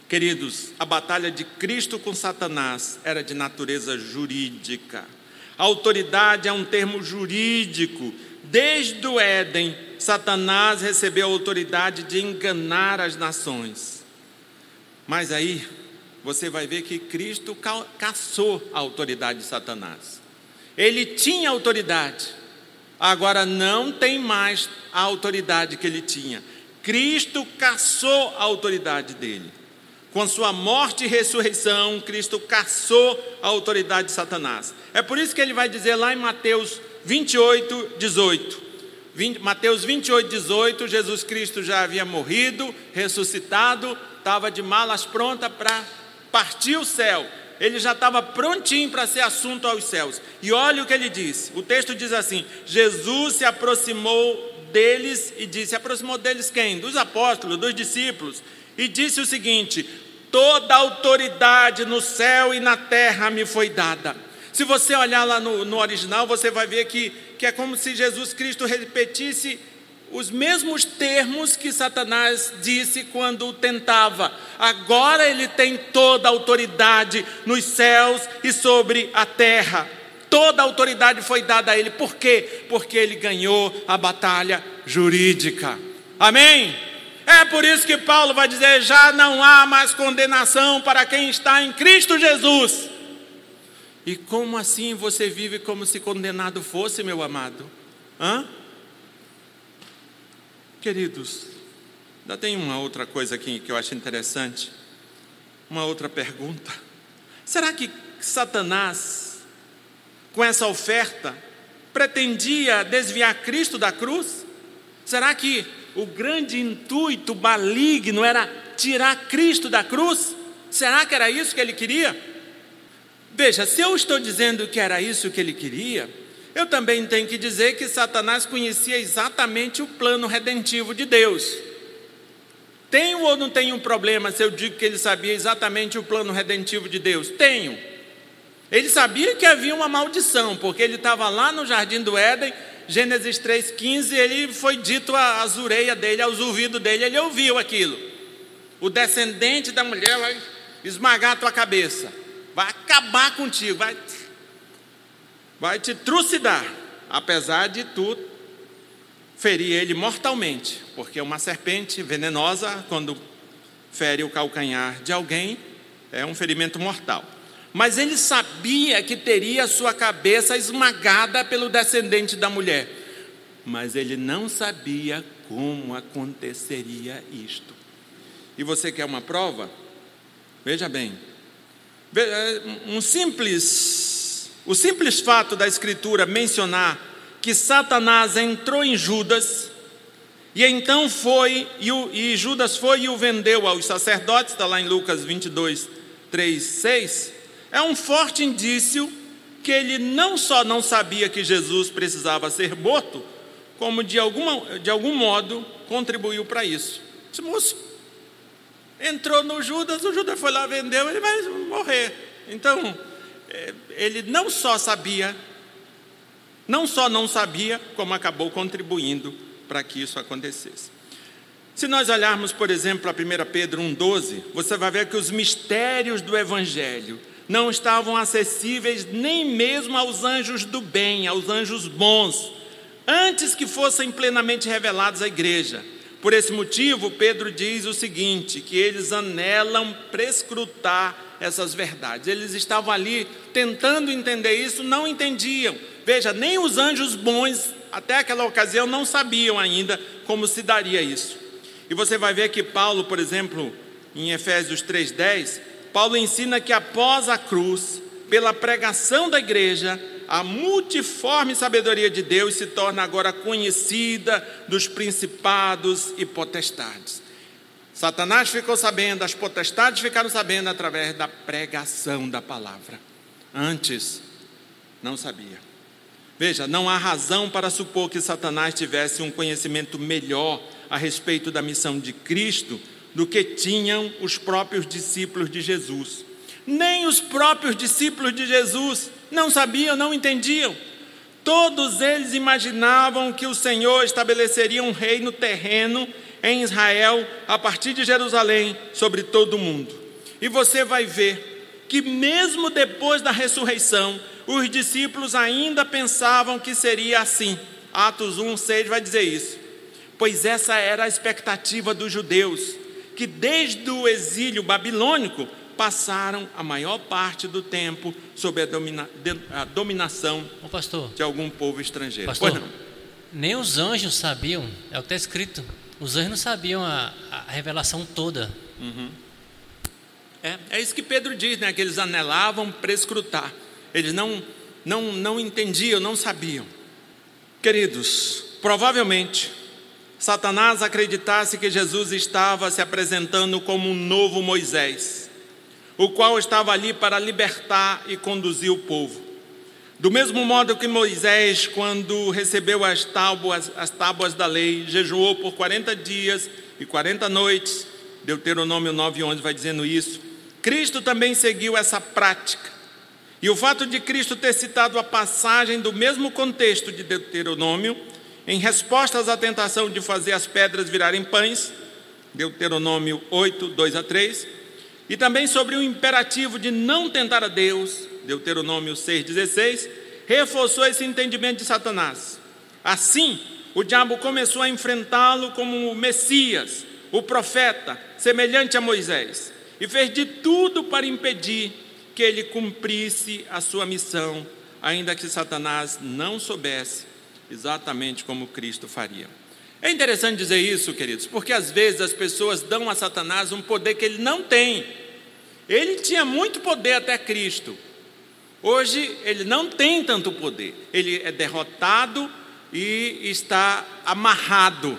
Queridos, a batalha de Cristo com Satanás era de natureza jurídica. A autoridade é um termo jurídico. Desde o Éden, Satanás recebeu a autoridade de enganar as nações. Mas aí, você vai ver que Cristo caçou a autoridade de Satanás. Ele tinha autoridade, agora não tem mais a autoridade que ele tinha. Cristo caçou a autoridade dele. Com sua morte e ressurreição, Cristo caçou a autoridade de Satanás. É por isso que ele vai dizer lá em Mateus 28, 18. 20, Mateus 28, 18, Jesus Cristo já havia morrido, ressuscitado, estava de malas pronta para partir o céu ele já estava prontinho para ser assunto aos céus. E olha o que ele disse: o texto diz assim: Jesus se aproximou deles e disse: aproximou deles quem? Dos apóstolos, dos discípulos, e disse o seguinte: toda autoridade no céu e na terra me foi dada. Se você olhar lá no, no original, você vai ver que, que é como se Jesus Cristo repetisse os mesmos termos que Satanás disse quando o tentava. Agora ele tem toda a autoridade nos céus e sobre a terra. Toda a autoridade foi dada a ele. Por quê? Porque ele ganhou a batalha jurídica. Amém? É por isso que Paulo vai dizer: já não há mais condenação para quem está em Cristo Jesus. E como assim você vive como se condenado fosse, meu amado? Hã? Queridos, ainda tem uma outra coisa aqui que eu acho interessante. Uma outra pergunta. Será que Satanás, com essa oferta, pretendia desviar Cristo da cruz? Será que o grande intuito maligno era tirar Cristo da cruz? Será que era isso que ele queria? Veja, se eu estou dizendo que era isso que ele queria, eu também tenho que dizer que Satanás conhecia exatamente o plano redentivo de Deus. Tenho ou não tenho um problema se eu digo que ele sabia exatamente o plano redentivo de Deus? Tenho. Ele sabia que havia uma maldição, porque ele estava lá no jardim do Éden, Gênesis 3,15, ele foi dito às orelhas dele, aos ouvidos dele, ele ouviu aquilo. O descendente da mulher vai esmagar a tua cabeça, vai acabar contigo, vai vai te trucidar, apesar de tu ferir ele mortalmente, porque uma serpente venenosa, quando fere o calcanhar de alguém, é um ferimento mortal. Mas ele sabia que teria sua cabeça esmagada pelo descendente da mulher, mas ele não sabia como aconteceria isto. E você quer uma prova? Veja bem, um simples o simples fato da Escritura mencionar que Satanás entrou em Judas, e então foi, e, o, e Judas foi e o vendeu aos sacerdotes, está lá em Lucas 22, 3, 6, é um forte indício que ele não só não sabia que Jesus precisava ser morto, como de, alguma, de algum modo contribuiu para isso. Disse, moço, entrou no Judas, o Judas foi lá, vendeu, ele vai morrer. Então, ele não só sabia, não só não sabia, como acabou contribuindo para que isso acontecesse. Se nós olharmos, por exemplo, a 1 Pedro 1,12, você vai ver que os mistérios do Evangelho não estavam acessíveis nem mesmo aos anjos do bem, aos anjos bons, antes que fossem plenamente revelados à igreja. Por esse motivo, Pedro diz o seguinte: que eles anelam prescrutar essas verdades. Eles estavam ali tentando entender isso, não entendiam. Veja, nem os anjos bons, até aquela ocasião, não sabiam ainda como se daria isso. E você vai ver que Paulo, por exemplo, em Efésios 3,10, Paulo ensina que após a cruz, pela pregação da igreja, a multiforme sabedoria de Deus se torna agora conhecida dos principados e potestades. Satanás ficou sabendo, as potestades ficaram sabendo através da pregação da palavra. Antes, não sabia. Veja, não há razão para supor que Satanás tivesse um conhecimento melhor a respeito da missão de Cristo do que tinham os próprios discípulos de Jesus. Nem os próprios discípulos de Jesus não sabiam, não entendiam. Todos eles imaginavam que o Senhor estabeleceria um reino terreno em Israel, a partir de Jerusalém, sobre todo o mundo. E você vai ver que, mesmo depois da ressurreição, os discípulos ainda pensavam que seria assim. Atos 1, 6 vai dizer isso pois essa era a expectativa dos judeus, que desde o exílio babilônico passaram a maior parte do tempo sob a, domina, a dominação pastor, de algum povo estrangeiro. Pastor, nem os anjos sabiam, é o que está escrito, os anjos não sabiam a, a revelação toda. Uhum. É, é isso que Pedro diz, né? que eles anelavam prescrutar, eles não, não, não entendiam, não sabiam. Queridos, provavelmente Satanás acreditasse que Jesus estava se apresentando como um novo Moisés, o qual estava ali para libertar e conduzir o povo. Do mesmo modo que Moisés, quando recebeu as tábuas, as tábuas da lei, jejuou por 40 dias e 40 noites, Deuteronômio 9, 11 vai dizendo isso, Cristo também seguiu essa prática. E o fato de Cristo ter citado a passagem do mesmo contexto de Deuteronômio em resposta à tentação de fazer as pedras virarem pães, Deuteronômio 8, 2 a 3, e também sobre o imperativo de não tentar a Deus, Deuteronômio 6, 16, reforçou esse entendimento de Satanás. Assim, o diabo começou a enfrentá-lo como o Messias, o profeta, semelhante a Moisés, e fez de tudo para impedir que ele cumprisse a sua missão, ainda que Satanás não soubesse exatamente como Cristo faria. É interessante dizer isso, queridos, porque às vezes as pessoas dão a Satanás um poder que ele não tem. Ele tinha muito poder até Cristo. Hoje ele não tem tanto poder. Ele é derrotado e está amarrado.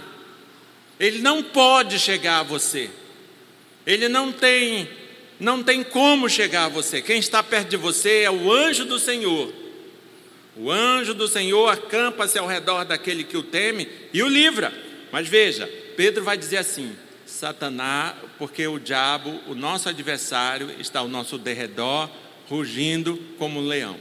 Ele não pode chegar a você. Ele não tem não tem como chegar a você. Quem está perto de você é o anjo do Senhor o anjo do Senhor acampa-se ao redor daquele que o teme e o livra. Mas veja, Pedro vai dizer assim: Satanás, porque o diabo, o nosso adversário, está ao nosso derredor, rugindo como um leão.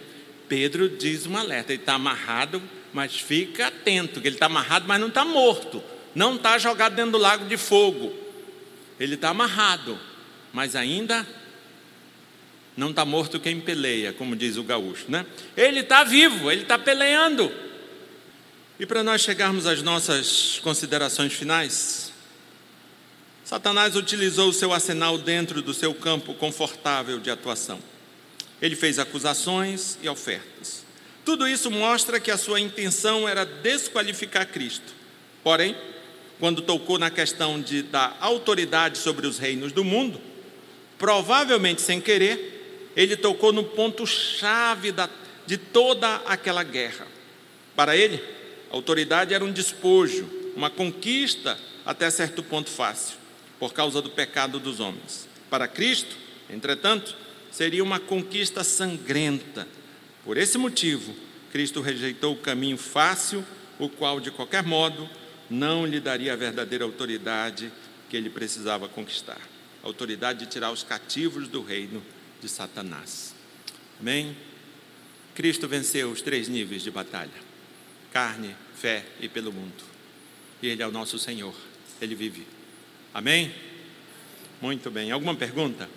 Pedro diz um alerta: ele está amarrado, mas fica atento, que ele está amarrado, mas não está morto, não está jogado dentro do lago de fogo. Ele está amarrado, mas ainda não está morto quem peleia, como diz o gaúcho, né? Ele está vivo, ele está peleando. E para nós chegarmos às nossas considerações finais, Satanás utilizou o seu arsenal dentro do seu campo confortável de atuação. Ele fez acusações e ofertas. Tudo isso mostra que a sua intenção era desqualificar Cristo. Porém, quando tocou na questão de, da autoridade sobre os reinos do mundo, provavelmente sem querer, ele tocou no ponto-chave de toda aquela guerra. Para ele, a autoridade era um despojo, uma conquista até certo ponto fácil, por causa do pecado dos homens. Para Cristo, entretanto, seria uma conquista sangrenta. Por esse motivo, Cristo rejeitou o caminho fácil, o qual, de qualquer modo, não lhe daria a verdadeira autoridade que ele precisava conquistar. A autoridade de tirar os cativos do reino de Satanás. Amém? Cristo venceu os três níveis de batalha: carne, fé e pelo mundo. E Ele é o nosso Senhor. Ele vive. Amém? Muito bem. Alguma pergunta?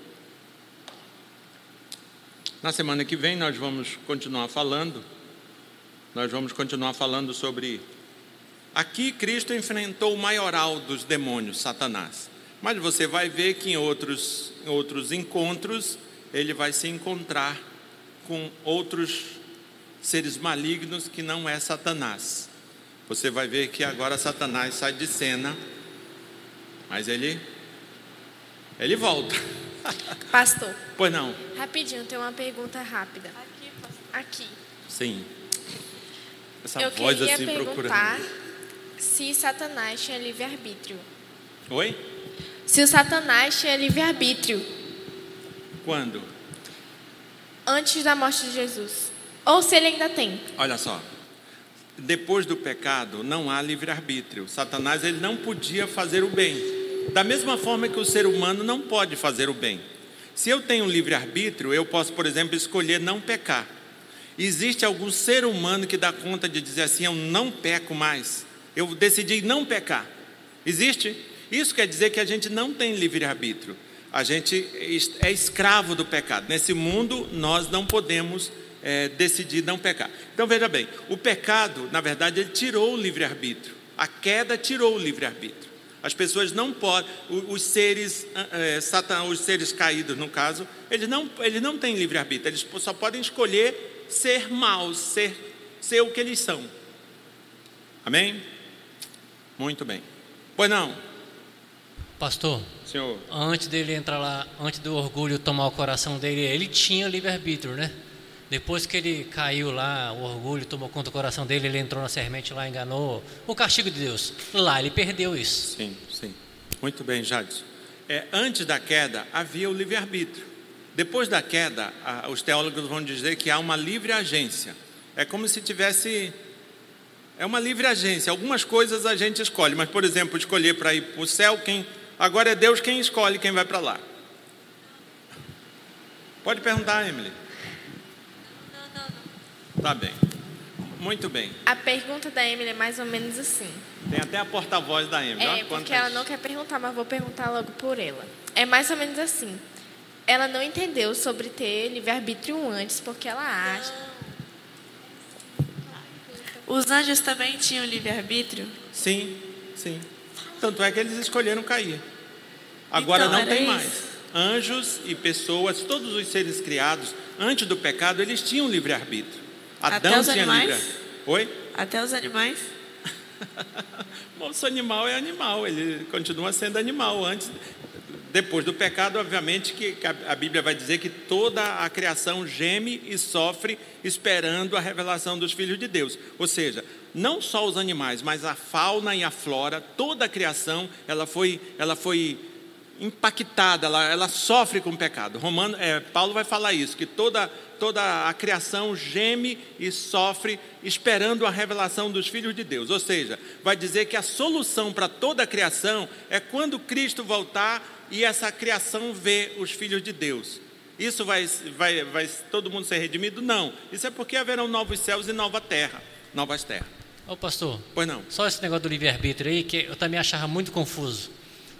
Na semana que vem nós vamos continuar falando. Nós vamos continuar falando sobre. Aqui Cristo enfrentou o maioral dos demônios, Satanás. Mas você vai ver que em outros, em outros encontros ele vai se encontrar com outros seres malignos que não é Satanás. Você vai ver que agora Satanás sai de cena, mas ele ele volta. Pastor. Pois não. Rapidinho, tem uma pergunta rápida. Aqui, pastor. Aqui. Sim. Essa Eu voz queria assim perguntar procurando. se Satanás tinha livre-arbítrio. Oi? Se o Satanás tinha livre-arbítrio Quando? antes da morte de Jesus. Ou se ele ainda tem. Olha só. Depois do pecado não há livre-arbítrio. Satanás ele não podia fazer o bem. Da mesma forma que o ser humano não pode fazer o bem. Se eu tenho livre-arbítrio, eu posso, por exemplo, escolher não pecar. Existe algum ser humano que dá conta de dizer assim: eu não peco mais. Eu decidi não pecar. Existe? Isso quer dizer que a gente não tem livre-arbítrio. A gente é escravo do pecado. Nesse mundo, nós não podemos é, decidir não pecar. Então veja bem: o pecado, na verdade, ele tirou o livre-arbítrio. A queda tirou o livre-arbítrio. As pessoas não podem, os seres, é, Satan, os seres caídos, no caso, eles não, eles não têm livre-arbítrio, eles só podem escolher ser maus, ser, ser o que eles são. Amém? Muito bem. Pois não, Pastor, senhor. antes dele entrar lá, antes do orgulho tomar o coração dele, ele tinha livre-arbítrio, né? Depois que ele caiu lá, o orgulho tomou conta do coração dele, ele entrou na semente lá, enganou. O castigo de Deus. Lá ele perdeu isso. Sim, sim. Muito bem, Jadson. É, antes da queda havia o livre-arbítrio. Depois da queda, a, os teólogos vão dizer que há uma livre agência. É como se tivesse. É uma livre agência. Algumas coisas a gente escolhe, mas, por exemplo, escolher para ir para o céu, quem. Agora é Deus quem escolhe quem vai para lá. Pode perguntar, Emily. Tá bem. Muito bem. A pergunta da Emily é mais ou menos assim. Tem até a porta-voz da Emily. É, Olha porque quantas- ela não quer perguntar, mas vou perguntar logo por ela. É mais ou menos assim. Ela não entendeu sobre ter livre-arbítrio antes, porque ela acha. Os anjos também tinham livre-arbítrio? Sim, sim. Tanto é que eles escolheram cair. Agora Então, não tem isso. mais. Anjos e pessoas, todos os seres criados, antes do pecado, eles tinham livre-arbítrio. Até Adão os tinha animais? livre Oi? Até os animais? Moço animal é animal, ele continua sendo animal. Antes, depois do pecado, obviamente, que a Bíblia vai dizer que toda a criação geme e sofre esperando a revelação dos filhos de Deus. Ou seja, não só os animais, mas a fauna e a flora, toda a criação, ela foi, ela foi impactada, ela, ela sofre com o pecado. Romano, é, Paulo vai falar isso, que toda, toda a criação geme e sofre esperando a revelação dos filhos de Deus. Ou seja, vai dizer que a solução para toda a criação é quando Cristo voltar e essa criação vê os filhos de Deus. Isso vai, vai, vai todo mundo ser redimido? Não. Isso é porque haverão novos céus e nova terra, novas terras. Ô pastor, Pois não. só esse negócio do livre-arbítrio aí, que eu também achava muito confuso.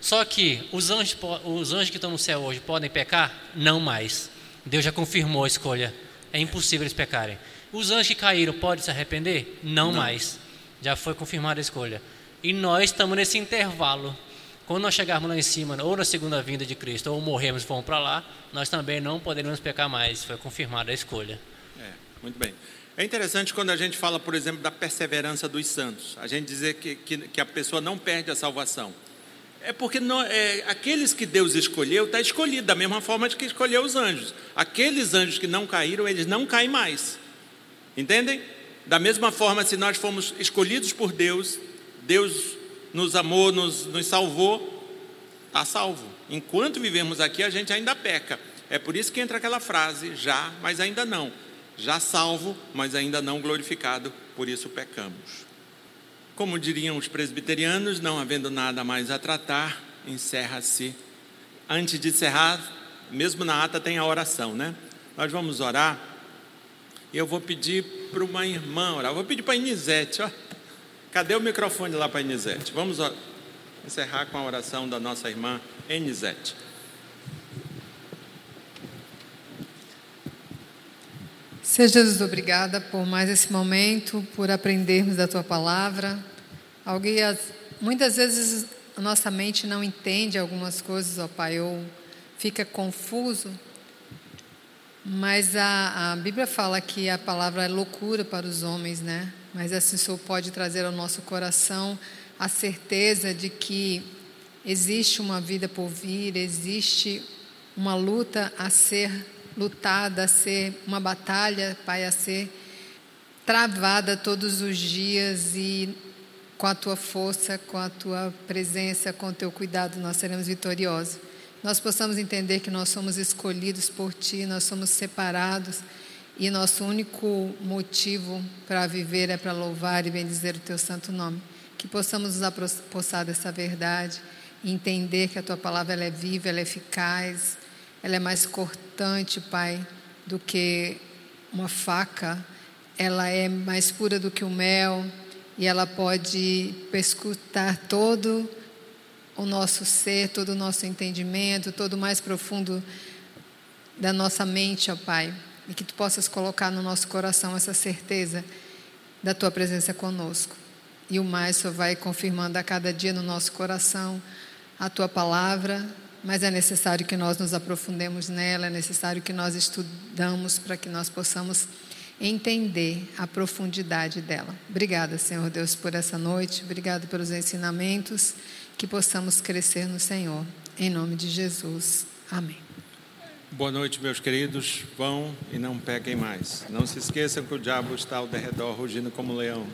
Só que os anjos, os anjos que estão no céu hoje podem pecar? Não mais. Deus já confirmou a escolha. É impossível eles pecarem. Os anjos que caíram podem se arrepender? Não, mais. Já foi confirmada a escolha. E nós estamos nesse intervalo. Quando nós chegarmos lá em cima, ou na segunda vinda de Cristo, ou morrermos e formos para lá, nós também não poderemos pecar mais. Foi confirmada a escolha. É, muito bem. É interessante quando a gente fala, por exemplo, da perseverança dos santos. A gente dizer que, que, que a pessoa não perde a salvação. É porque não- é, aqueles que Deus escolheu, está escolhido, da mesma forma que escolheu os anjos. Aqueles anjos que não caíram, eles não caem mais. Entendem? Da mesma forma, se nós fomos escolhidos por Deus, Deus nos amou, nos, nos salvou, está salvo. Enquanto vivemos aqui, a gente ainda peca. É por isso que entra aquela frase, já, mas ainda não. Já salvo, mas ainda não glorificado, por isso pecamos. Como diriam os presbiterianos, não havendo nada mais a tratar, encerra-se antes de encerrar, mesmo na ata tem a oração, né? Nós vamos orar e eu vou pedir para uma irmã orar. Eu vou pedir para a Inisete, ó. Cadê o microfone lá para a Inisete? Vamos encerrar com a oração da nossa irmã Inisete. Seja Jesus obrigada por mais esse momento, por aprendermos da tua palavra. Alguém, muitas vezes a nossa mente não entende algumas coisas, ó Pai, ou fica confuso. Mas a, a Bíblia fala que a palavra é loucura para os homens, né? Mas assim só pode trazer ao nosso coração a certeza de que existe uma vida por vir, existe uma luta a ser lutada, a ser uma batalha, Pai, a ser travada todos os dias e com a tua força, com a tua presença, com o teu cuidado, nós seremos vitoriosos. Nós possamos entender que nós somos escolhidos por ti, nós somos separados e nosso único motivo para viver é para louvar e bendizer o teu santo nome. Que possamos nos apossar dessa verdade e entender que a tua palavra ela é viva, ela é eficaz, ela é mais cortante, Pai, do que uma faca, ela é mais pura do que o mel e ela pode perscutar todo o nosso ser, todo o nosso entendimento, todo o mais profundo da nossa mente, ó Pai, e que tu possas colocar no nosso coração essa certeza da tua presença conosco. E o mais só vai confirmando a cada dia no nosso coração a tua palavra, mas é necessário que nós nos aprofundemos nela, é necessário que nós estudamos para que nós possamos entender a profundidade dela. Obrigada, Senhor Deus, por essa noite, obrigado pelos ensinamentos, que possamos crescer no Senhor. Em nome de Jesus. Amém. Boa noite, meus queridos. Vão e não pequem mais. Não se esqueçam que o diabo está ao derredor, rugindo como um leão.